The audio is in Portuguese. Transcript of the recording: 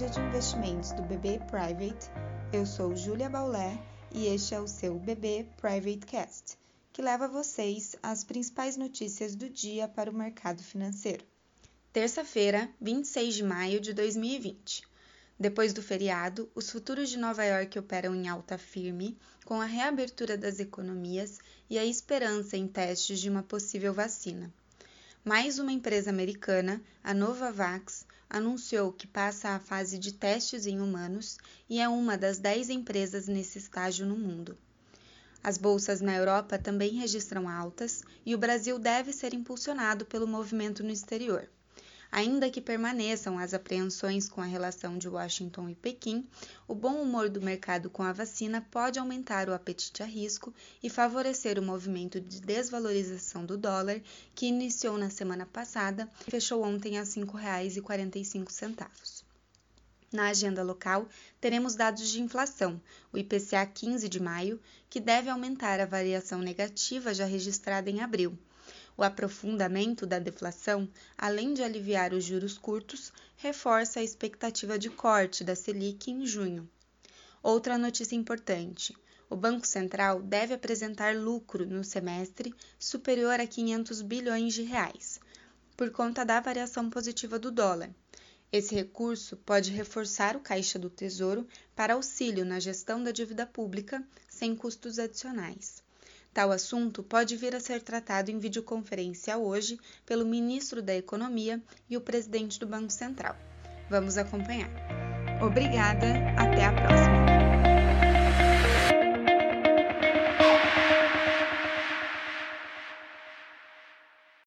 investimentos do BB Private. Eu sou Júlia Baulé e este é o seu BB Private Cast, que leva vocês as principais notícias do dia para o mercado financeiro. Terça-feira, 26 de maio de 2020. Depois do feriado, os futuros de Nova York operam em alta firme, com a reabertura das economias e a esperança em testes de uma possível vacina. Mais uma empresa americana, a Novavax, anunciou que passa a fase de testes em humanos e é uma das 10 empresas nesse estágio no mundo. As bolsas na Europa também registram altas e o Brasil deve ser impulsionado pelo movimento no exterior. Ainda que permaneçam as apreensões com a relação de Washington e Pequim, o bom humor do mercado com a vacina pode aumentar o apetite a risco e favorecer o movimento de desvalorização do dólar, que iniciou na semana passada e fechou ontem a R$ 5,45. Na agenda local, teremos dados de inflação, o IPCA 15 de maio, que deve aumentar a variação negativa já registrada em abril o aprofundamento da deflação, além de aliviar os juros curtos, reforça a expectativa de corte da Selic em junho. Outra notícia importante: o Banco Central deve apresentar lucro no semestre superior a 500 bilhões de reais, por conta da variação positiva do dólar. Esse recurso pode reforçar o caixa do Tesouro para auxílio na gestão da dívida pública sem custos adicionais. Tal assunto pode vir a ser tratado em videoconferência hoje pelo ministro da Economia e o presidente do Banco Central. Vamos acompanhar. Obrigada, até a próxima!